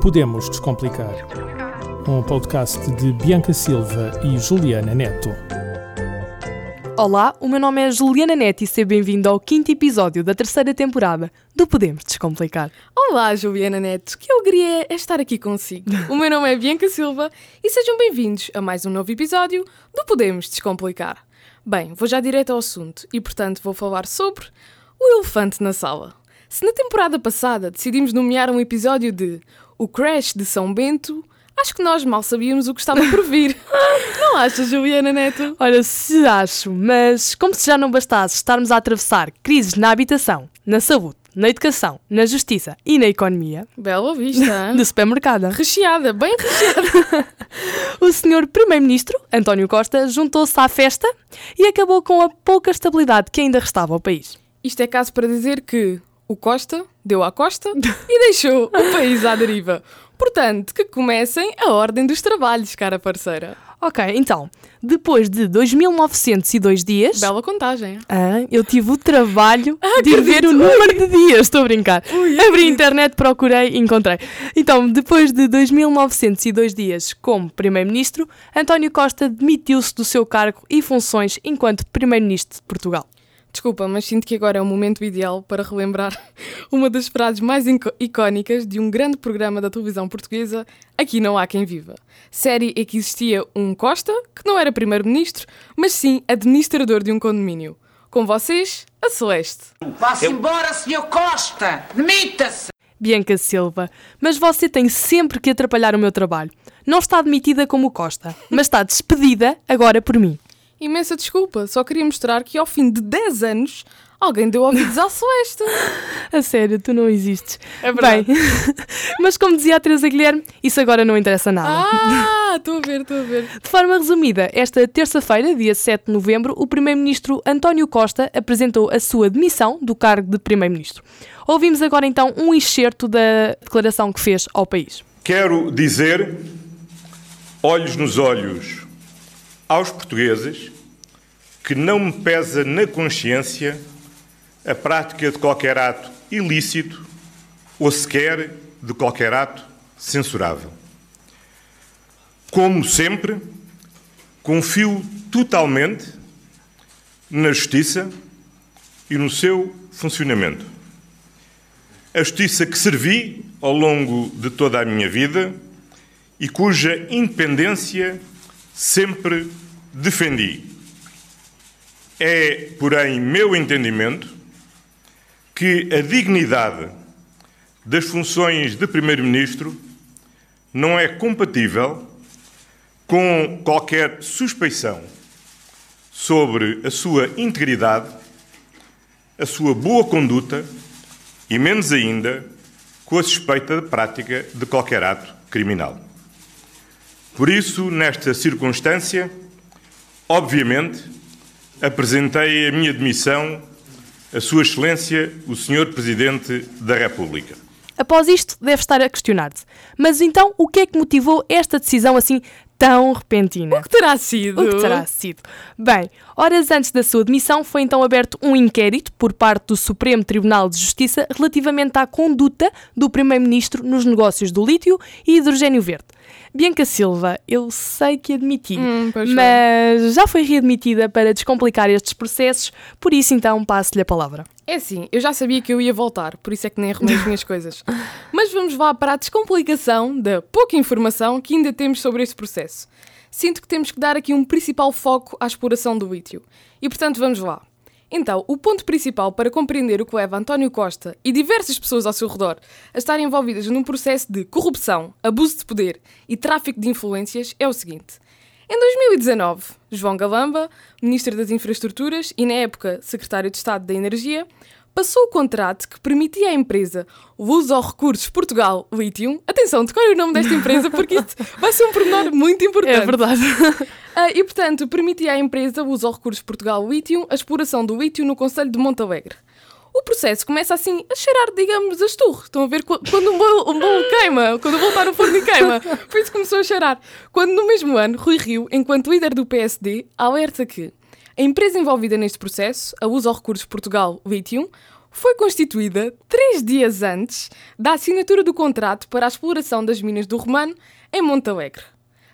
Podemos Descomplicar. Um podcast de Bianca Silva e Juliana Neto. Olá, o meu nome é Juliana Neto e seja bem-vindo ao quinto episódio da terceira temporada do Podemos Descomplicar. Olá, Juliana Neto, que alegria é estar aqui consigo. O meu nome é Bianca Silva e sejam bem-vindos a mais um novo episódio do Podemos Descomplicar. Bem, vou já direto ao assunto e, portanto, vou falar sobre o elefante na sala. Se na temporada passada decidimos nomear um episódio de O Crash de São Bento, acho que nós mal sabíamos o que estava por vir. não achas, Juliana Neto? Olha, se acho, mas como se já não bastasse estarmos a atravessar crises na habitação, na saúde, na educação, na justiça e na economia, Bela vista, do supermercado. recheada, bem recheada. O senhor Primeiro-Ministro, António Costa, juntou-se à festa e acabou com a pouca estabilidade que ainda restava ao país. Isto é caso para dizer que o Costa deu à Costa e deixou o país à deriva. Portanto, que comecem a ordem dos trabalhos, cara parceira. Ok, então, depois de 2.902 dias, Bela contagem. ah, eu tive o trabalho de ver o número de dias. Estou a brincar. Ui, Abri a internet, procurei e encontrei. Então, depois de 2.902 dias como Primeiro-Ministro, António Costa demitiu-se do seu cargo e funções enquanto Primeiro-Ministro de Portugal. Desculpa, mas sinto que agora é o momento ideal para relembrar uma das frases mais icónicas de um grande programa da televisão portuguesa, Aqui Não Há Quem Viva. Série em que existia um Costa, que não era primeiro-ministro, mas sim administrador de um condomínio. Com vocês, a Celeste. Vá-se embora, Sr. Costa! Demita-se! Bianca Silva, mas você tem sempre que atrapalhar o meu trabalho. Não está demitida como Costa, mas está despedida agora por mim. Imensa desculpa, só queria mostrar que ao fim de 10 anos alguém deu ouvidos à Celeste. A sério, tu não existes. É verdade. Bem, mas como dizia a Teresa Guilherme, isso agora não interessa nada. Ah, estou a ver, estou a ver. De forma resumida, esta terça-feira, dia 7 de novembro, o Primeiro-Ministro António Costa apresentou a sua demissão do cargo de Primeiro-Ministro. Ouvimos agora então um excerto da declaração que fez ao país. Quero dizer, olhos nos olhos, aos portugueses, que não me pesa na consciência a prática de qualquer ato ilícito ou sequer de qualquer ato censurável. Como sempre, confio totalmente na justiça e no seu funcionamento. A justiça que servi ao longo de toda a minha vida e cuja independência sempre defendi. É, porém, meu entendimento que a dignidade das funções de Primeiro-Ministro não é compatível com qualquer suspeição sobre a sua integridade, a sua boa conduta e, menos ainda, com a suspeita de prática de qualquer ato criminal. Por isso, nesta circunstância, obviamente, apresentei a minha demissão a Sua Excelência, o Sr. Presidente da República. Após isto, deve estar a questionar-se. Mas então, o que é que motivou esta decisão assim tão repentina? O que terá sido? O que terá sido? Bem, horas antes da sua demissão foi então aberto um inquérito por parte do Supremo Tribunal de Justiça relativamente à conduta do Primeiro-Ministro nos negócios do lítio e hidrogênio verde. Bianca Silva, eu sei que admiti, Hum, foi. mas já foi readmitida para descomplicar estes processos, por isso então passo-lhe a palavra. É assim, eu já sabia que eu ia voltar, por isso é que nem arrumei as minhas coisas. Mas vamos lá para a descomplicação da pouca informação que ainda temos sobre este processo. Sinto que temos que dar aqui um principal foco à exploração do lítio. E portanto, vamos lá. Então, o ponto principal para compreender o que leva António Costa e diversas pessoas ao seu redor a estarem envolvidas num processo de corrupção, abuso de poder e tráfico de influências é o seguinte. Em 2019, João Galamba, Ministro das Infraestruturas e, na época, Secretário de Estado da Energia, passou o contrato que permitia à empresa Luz ao Recursos Portugal Lithium. Atenção, decore o nome desta empresa porque isto vai ser um pormenor muito importante. É verdade. Ah, e, portanto, permitia à empresa Luz ao Recursos Portugal Lithium a exploração do lítio no Conselho de Montalegre. O processo começa assim a cheirar, digamos, as turres. Estão a ver qu- quando um bolo, um bolo queima, quando o bolo está no forno e queima. Por isso começou a cheirar. Quando no mesmo ano, Rui Rio, enquanto líder do PSD, alerta que a empresa envolvida neste processo, a ao Recursos Portugal Lithium, foi constituída três dias antes da assinatura do contrato para a exploração das minas do Romano em Montalegre.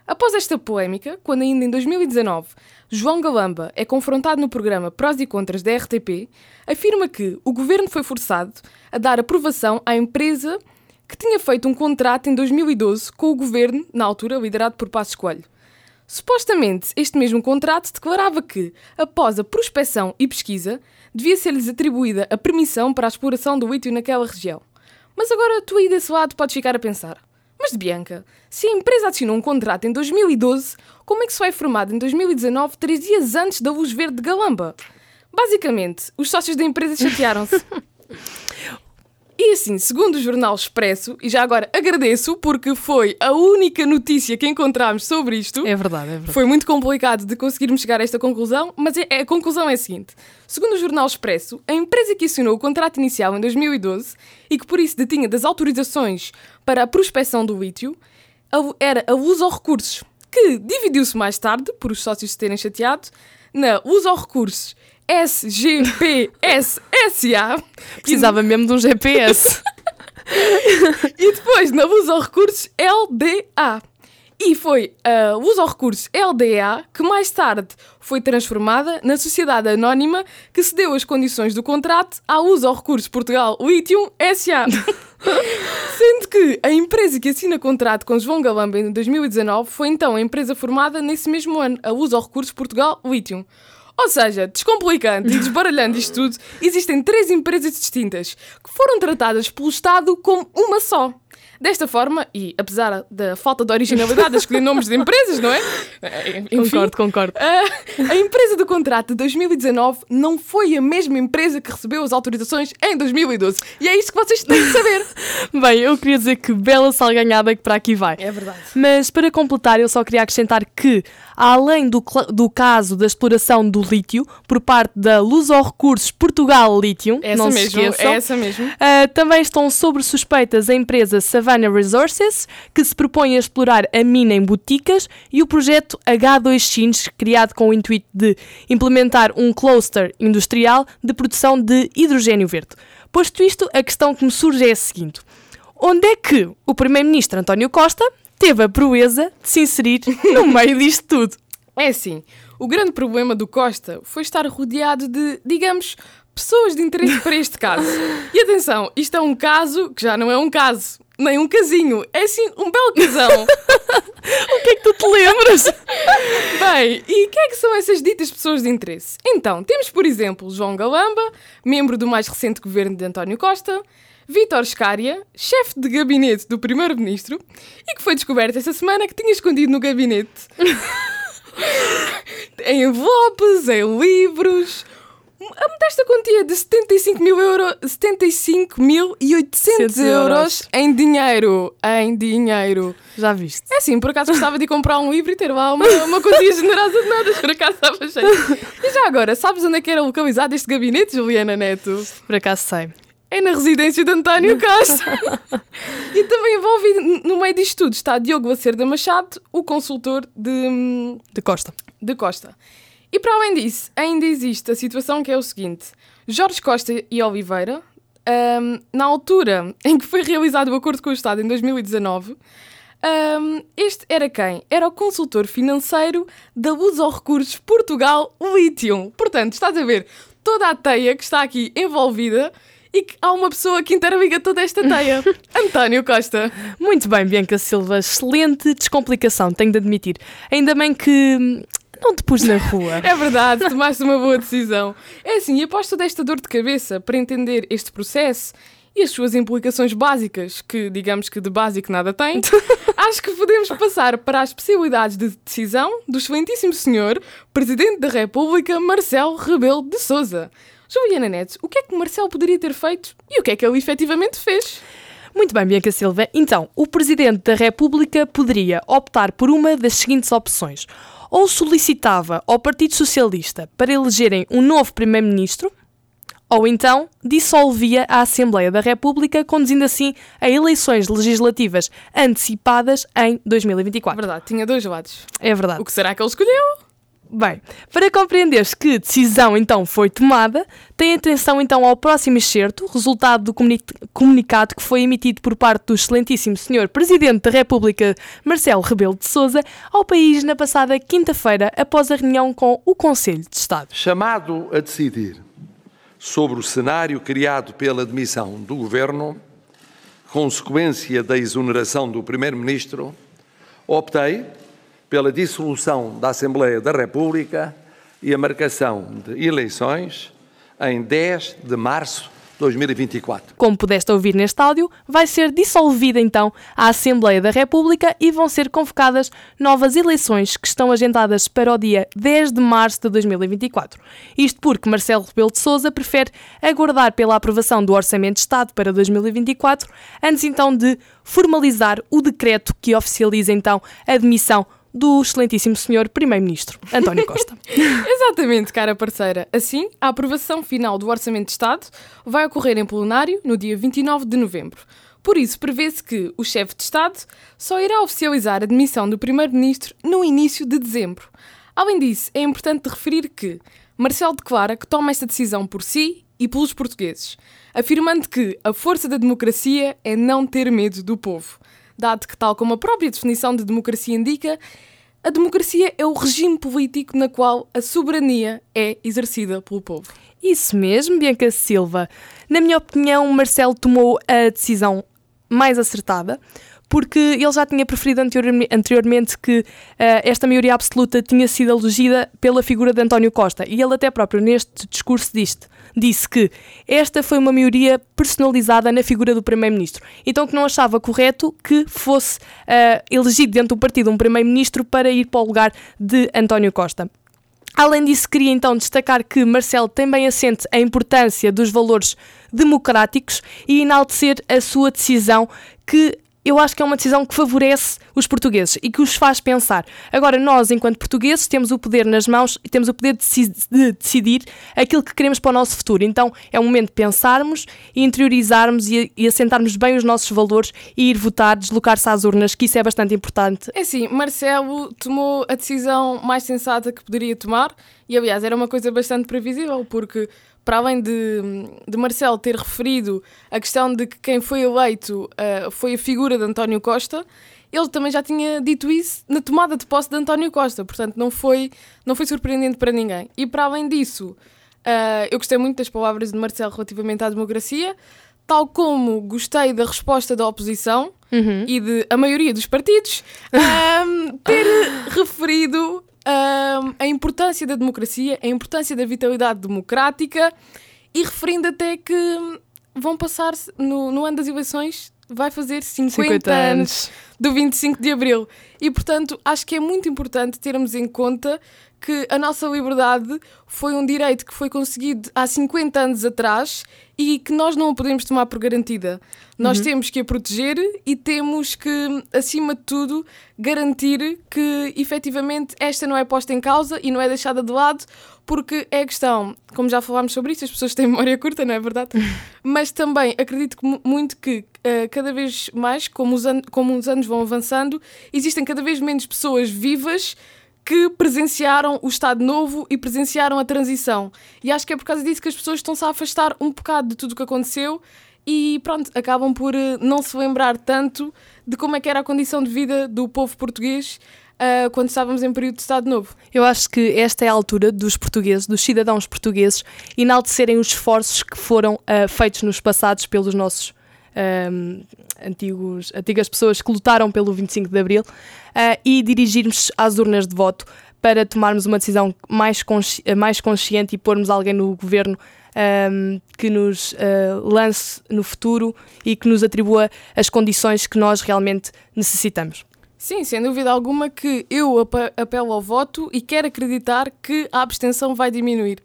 Após esta polémica, quando ainda em 2019 João Galamba é confrontado no programa Prós e Contras da RTP, afirma que o governo foi forçado a dar aprovação à empresa que tinha feito um contrato em 2012 com o governo, na altura liderado por Passos Coelho. Supostamente, este mesmo contrato declarava que, após a prospecção e pesquisa, devia ser-lhes atribuída a permissão para a exploração do lítio naquela região. Mas agora tu aí desse lado podes ficar a pensar: mas de Bianca, se a empresa assinou um contrato em 2012, como é que se vai formado em 2019, três dias antes da luz verde de Galamba? Basicamente, os sócios da empresa chatearam-se. E assim, segundo o jornal Expresso, e já agora agradeço porque foi a única notícia que encontramos sobre isto. É verdade, é verdade. Foi muito complicado de conseguirmos chegar a esta conclusão, mas é, a conclusão é a seguinte: segundo o jornal Expresso, a empresa que assinou o contrato inicial em 2012 e que por isso detinha das autorizações para a prospecção do lítio era a Luz ao Recursos, que dividiu-se mais tarde, por os sócios se terem chateado, na Luz ao Recursos SGPSSA. Precisava mesmo de um GPS. e depois na Luz ao Recursos LDA. E foi a Luz ao Recursos LDA que mais tarde foi transformada na sociedade anónima que cedeu as condições do contrato à ao Recursos Portugal Lithium SA. Sendo que a empresa que assina contrato com João Galamba em 2019 foi então a empresa formada nesse mesmo ano, a ao Recursos Portugal Lithium. Ou seja, descomplicando e desbaralhando isto tudo, existem três empresas distintas que foram tratadas pelo Estado como uma só. Desta forma, e apesar da falta de originalidade a escolher nomes de empresas, não é? Enfim, concordo, concordo. A, a, empresa do contrato de 2019 não foi a mesma empresa que recebeu as autorizações em 2012. E é isto que vocês têm de saber. Bem, eu queria dizer que bela salganhada que para aqui vai. É verdade. Mas para completar, eu só queria acrescentar que, além do, do caso da exploração do lítio por parte da Luso Recursos Portugal Lithium, essa não mesmo, se esqueçam, é essa mesmo. Uh, também estão sob suspeitas a empresa Savannah Resources, que se propõe a explorar a mina em Boticas, e o projeto H2Chins, criado com o intuito de implementar um cluster industrial de produção de hidrogênio verde. Posto isto, a questão que me surge é a seguinte: onde é que o Primeiro-Ministro António Costa teve a proeza de se inserir no meio disto tudo? É assim, o grande problema do Costa foi estar rodeado de, digamos, pessoas de interesse para este caso. E atenção, isto é um caso que já não é um caso, nem um casinho, é sim um belo casão. o que é que tu te lembras? Bem, e quem é que são essas ditas pessoas de interesse? Então, temos por exemplo João Galamba, membro do mais recente governo de António Costa, Vítor Scária, chefe de gabinete do primeiro-ministro, e que foi descoberto essa semana que tinha escondido no gabinete em envelopes, em livros, a modesta quantia de 75 mil euros, 75 mil e 800 euros em dinheiro. Em dinheiro. Já viste? É assim, por acaso gostava de comprar um livro e ter lá uma, uma quantia generosa de nada, por acaso estava cheio. E já agora, sabes onde é que era localizado este gabinete, Juliana Neto? Por acaso sei. É na residência de António Costa. e também envolvido no meio disto tudo está Diogo Lacerda Machado, o consultor de... De Costa. De Costa. E para além disso, ainda existe a situação que é o seguinte: Jorge Costa e Oliveira, um, na altura em que foi realizado o acordo com o Estado em 2019, um, este era quem? Era o consultor financeiro da Luz ao Recursos Portugal Lithium. Portanto, estás a ver toda a teia que está aqui envolvida e que há uma pessoa que interliga toda esta teia. António Costa. Muito bem, Bianca Silva. Excelente descomplicação, tenho de admitir. Ainda bem que não te pus na rua. é verdade, tomaste uma boa decisão. É assim, após toda esta dor de cabeça para entender este processo e as suas implicações básicas, que digamos que de básico nada tem, acho que podemos passar para as possibilidades de decisão do excelentíssimo senhor Presidente da República, Marcelo Rebelo de Sousa. Juliana Neto, o que é que Marcelo poderia ter feito e o que é que ele efetivamente fez? Muito bem, Bianca Silva. Então, o Presidente da República poderia optar por uma das seguintes opções ou solicitava ao Partido Socialista para elegerem um novo Primeiro-Ministro, ou então dissolvia a Assembleia da República, conduzindo assim a eleições legislativas antecipadas em 2024. É verdade, tinha dois lados. É verdade. O que será que ele escolheu? Bem, para compreenderes que decisão então foi tomada, tem atenção então ao próximo excerto, resultado do comuni comunicado que foi emitido por parte do excelentíssimo Senhor Presidente da República, Marcelo Rebelo de Sousa, ao país na passada quinta-feira, após a reunião com o Conselho de Estado. Chamado a decidir sobre o cenário criado pela demissão do Governo, consequência da exoneração do Primeiro-Ministro, optei pela dissolução da Assembleia da República e a marcação de eleições em 10 de março 2024. Como pudeste ouvir neste áudio, vai ser dissolvida então a Assembleia da República e vão ser convocadas novas eleições que estão agendadas para o dia 10 de março de 2024. Isto porque Marcelo Rebelo de Sousa prefere aguardar pela aprovação do Orçamento de Estado para 2024, antes então de formalizar o decreto que oficializa então a demissão do excelentíssimo senhor Primeiro-Ministro, António Costa. Exatamente, cara parceira. Assim, a aprovação final do Orçamento de Estado vai ocorrer em plenário no dia 29 de novembro. Por isso, prevê-se que o chefe de Estado só irá oficializar a demissão do Primeiro-Ministro no início de dezembro. Além disso, é importante referir que Marcelo declara que toma esta decisão por si e pelos portugueses, afirmando que a força da democracia é não ter medo do povo dado que, tal como a própria definição de democracia indica, a democracia é o regime político na qual a soberania é exercida pelo povo. Isso mesmo, Bianca Silva. Na minha opinião, Marcelo tomou a decisão mais acertada, porque ele já tinha preferido anteriormente que uh, esta maioria absoluta tinha sido elegida pela figura de António Costa. E ele até próprio, neste discurso, disse, disse que esta foi uma maioria personalizada na figura do Primeiro-Ministro. Então que não achava correto que fosse uh, elegido dentro do partido um Primeiro-Ministro para ir para o lugar de António Costa. Além disso, queria então destacar que Marcelo também assente a importância dos valores democráticos e enaltecer a sua decisão que eu acho que é uma decisão que favorece os portugueses e que os faz pensar. Agora, nós, enquanto portugueses, temos o poder nas mãos e temos o poder de decidir aquilo que queremos para o nosso futuro. Então, é o momento de pensarmos interiorizarmos e, e assentarmos bem os nossos valores e ir votar, deslocar-se às urnas, que isso é bastante importante. É sim, Marcelo tomou a decisão mais sensata que poderia tomar e, aliás, era uma coisa bastante previsível, porque para além de, de Marcelo ter referido a questão de que quem foi eleito uh, foi a figura de António Costa, ele também já tinha dito isso na tomada de posse de António Costa, portanto não foi, não foi surpreendente para ninguém. E para além disso, uh, eu gostei muito das palavras de Marcelo relativamente à democracia, tal como gostei da resposta da oposição uhum. e de a maioria dos partidos um, ter referido a importância da democracia, a importância da vitalidade democrática e referindo até que vão passar no, no ano das eleições vai fazer 50, 50 anos. anos do 25 de Abril. E, portanto, acho que é muito importante termos em conta que a nossa liberdade foi um direito que foi conseguido há 50 anos atrás e que nós não a podemos tomar por garantida. Nós uhum. temos que a proteger e temos que, acima de tudo, garantir que efetivamente esta não é posta em causa e não é deixada de lado, porque é questão, como já falámos sobre isso, as pessoas têm memória curta, não é verdade? Mas também acredito muito que uh, cada vez mais, como os, como os anos vão avançando, existem cada vez menos pessoas vivas que presenciaram o Estado Novo e presenciaram a transição. E acho que é por causa disso que as pessoas estão-se a afastar um bocado de tudo o que aconteceu e pronto, acabam por uh, não se lembrar tanto de como é que era a condição de vida do povo português uh, quando estávamos em período de Estado Novo. Eu acho que esta é a altura dos portugueses, dos cidadãos portugueses, enaltecerem os esforços que foram uh, feitos nos passados pelos nossos um, antigos, antigas pessoas que lutaram pelo 25 de Abril uh, e dirigirmos às urnas de voto para tomarmos uma decisão mais, consci mais consciente e pormos alguém no governo um, que nos uh, lance no futuro e que nos atribua as condições que nós realmente necessitamos. Sim, sem dúvida alguma que eu apelo ao voto e quero acreditar que a abstenção vai diminuir.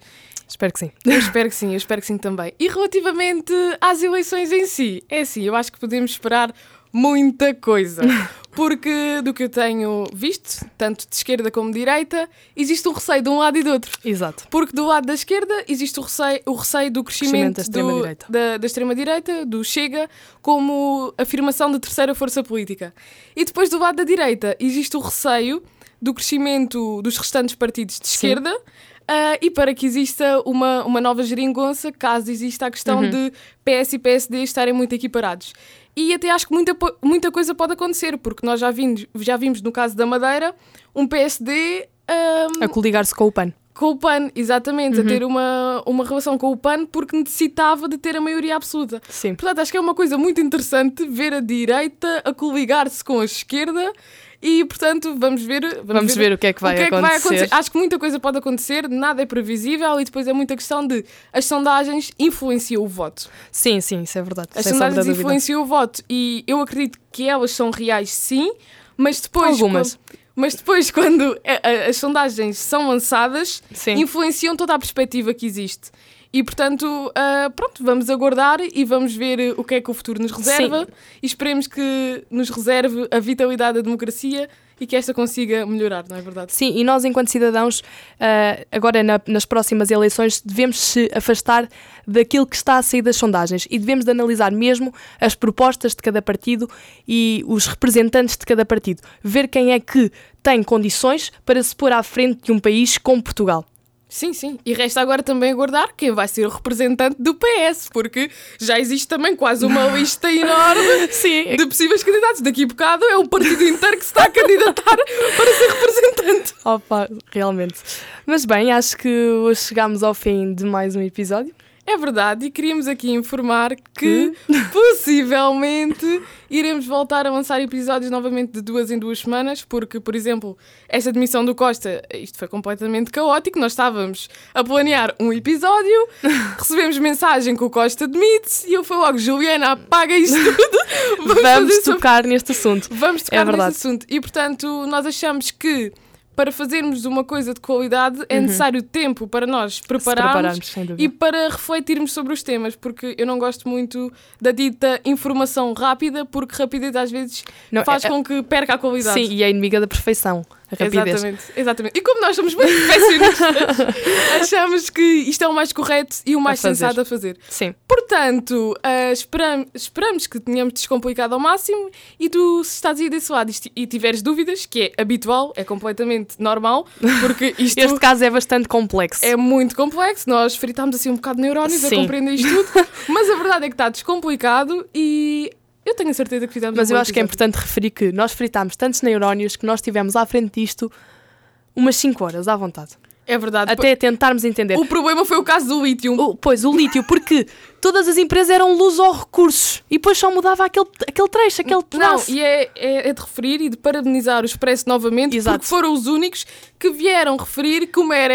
Espero que sim. Eu espero que sim, eu espero que sim também. E relativamente às eleições em si, é assim, eu acho que podemos esperar muita coisa. Porque do que eu tenho visto, tanto de esquerda como de direita, existe um receio de um lado e do outro. Exato. Porque do lado da esquerda existe o receio, o receio do crescimento, crescimento da extrema-direita, do, do Chega, como afirmação de terceira força política. E depois do lado da direita existe o receio do crescimento dos restantes partidos de esquerda. Uh, e para que exista uma, uma nova geringonça, caso exista a questão Uhum. de PS e PSD estarem muito equiparados. E até acho que muita, muita coisa pode acontecer, porque nós já vimos, já vimos no caso da Madeira um PSD ahm, A coligar-se com o PAN. com o PAN, exatamente, Uhum. a ter uma, uma relação com o PAN porque necessitava de ter a maioria absoluta. Sim. Portanto, acho que é uma coisa muito interessante ver a direita a coligar-se com a esquerda e, portanto, vamos ver, vamos Vamos ver o que é que vai acontecer. Acho que muita coisa pode acontecer, nada é previsível e depois é muita questão de as sondagens influenciam o voto. Sim, sim, isso é verdade. As sem sondagens influenciam o voto e eu acredito que elas são reais, sim, mas depois. Algumas. quando- mas depois, quando a- a- as sondagens são lançadas, Sim. influenciam toda a perspectiva que existe. E portanto, ah, pronto, vamos aguardar e vamos ver o que é que o futuro nos reserva e esperemos que nos reserve a vitalidade da democracia e que esta consiga melhorar, não é verdade? Sim, e nós, enquanto cidadãos, ah, agora na- nas próximas eleições, devemos se afastar daquilo que está a sair das sondagens e devemos de analisar mesmo as propostas de cada partido e os representantes de cada partido. Ver quem é que tem condições para se pôr à frente de um país como Portugal. Sim, sim. E resta agora também aguardar quem vai ser o representante do PS, porque já existe também quase uma lista enorme Sim, de possíveis candidatos. Daqui a bocado é o partido inteiro que se está a candidatar para ser representante. Opa, realmente. Mas bem, acho que hoje chegámos ao fim de mais um episódio. É verdade, e queríamos aqui informar que possivelmente iremos voltar a lançar episódios novamente de duas em duas semanas, porque, por exemplo, esta demissão do Costa, isto foi completamente caótico. Nós estávamos a planear um episódio, recebemos mensagem que o Costa demite e eu fui logo, Juliana, apaga isto tudo. Vamos, sobre- tocar neste assunto. Vamos tocar É nesse assunto. E, portanto, nós achamos que para fazermos uma coisa de qualidade é necessário tempo para nós prepararmos, Uhum. e para refletirmos sobre os temas, porque eu não gosto muito da dita informação rápida, porque rapidez às vezes Não, faz é- com que perca a qualidade. Sim, e é inimiga da perfeição, rapidez. Exatamente, exatamente. E como nós somos muito perfeccionistas, achamos que isto é o mais correto e o mais fazer. sensato a fazer. Sim. Portanto, ah, esperam- esperamos que tenhamos descomplicado ao máximo e tu, se estás aí desse lado e tiveres dúvidas, que é habitual, é completamente normal, porque isto Este caso é bastante complexo. é muito complexo. Nós fritámos assim um bocado de neurónios a Sim. compreender isto tudo, mas a verdade é que está descomplicado e eu tenho a certeza que fizemos Mas eu acho que é episódio. importante referir que nós fritámos tantos neurónios que nós tivemos à frente disto umas 5 horas à vontade. É verdade. Até tentarmos entender. O problema foi o caso do lítio. O- pois, o lítio, porque todas as empresas eram luz ou recursos e depois só mudava aquele, aquele trecho, aquele Não, pedaço. e é, é, é de referir e de parabenizar o Expresso novamente, Exato. porque foram os únicos que vieram referir como era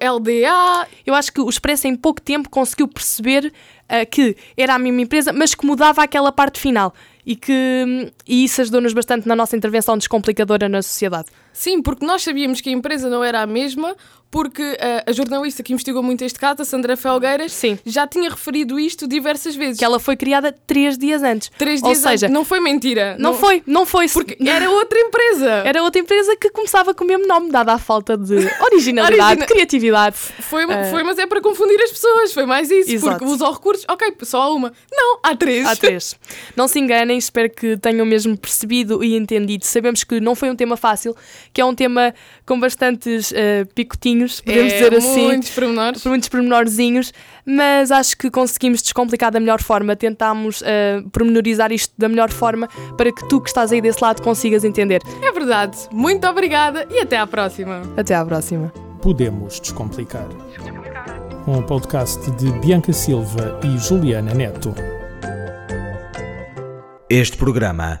LDA. Eu acho que o Expresso em pouco tempo conseguiu perceber ah, que era a mesma empresa, mas que mudava aquela parte final. E que hum, e isso ajudou-nos bastante na nossa intervenção descomplicadora na sociedade. Sim, porque nós sabíamos que a empresa não era a mesma, porque ah, a jornalista que investigou muito este caso, a Sandra Felgueiras, Sim. já tinha referido isto diversas vezes. Que ela foi criada três dias antes. Três Ou dias seja, antes. Não foi mentira. não, foi, não foi. Porque era outra empresa. Era outra empresa que começava com o mesmo nome, dada a falta de originalidade, Origina- criatividade. Foi, Ah. foi, mas é para confundir as pessoas. Foi mais isso. Exato. Porque usa recursos. Ok, só há uma. Não, há três. Há três. Não se enganem, espero que tenham mesmo percebido e entendido. Sabemos que não foi um tema fácil, que é um tema com bastantes eh, picotinhos, podemos É, dizer assim. Muitos pormenores. por muitos pormenorzinhos, mas acho que conseguimos descomplicar da melhor forma, tentámos eh, pormenorizar isto da melhor forma para que tu que estás aí desse lado consigas entender. É verdade. Muito obrigada e até à próxima. Até à próxima. Podemos Descomplicar. Um podcast de Bianca Silva e Juliana Neto. Este programa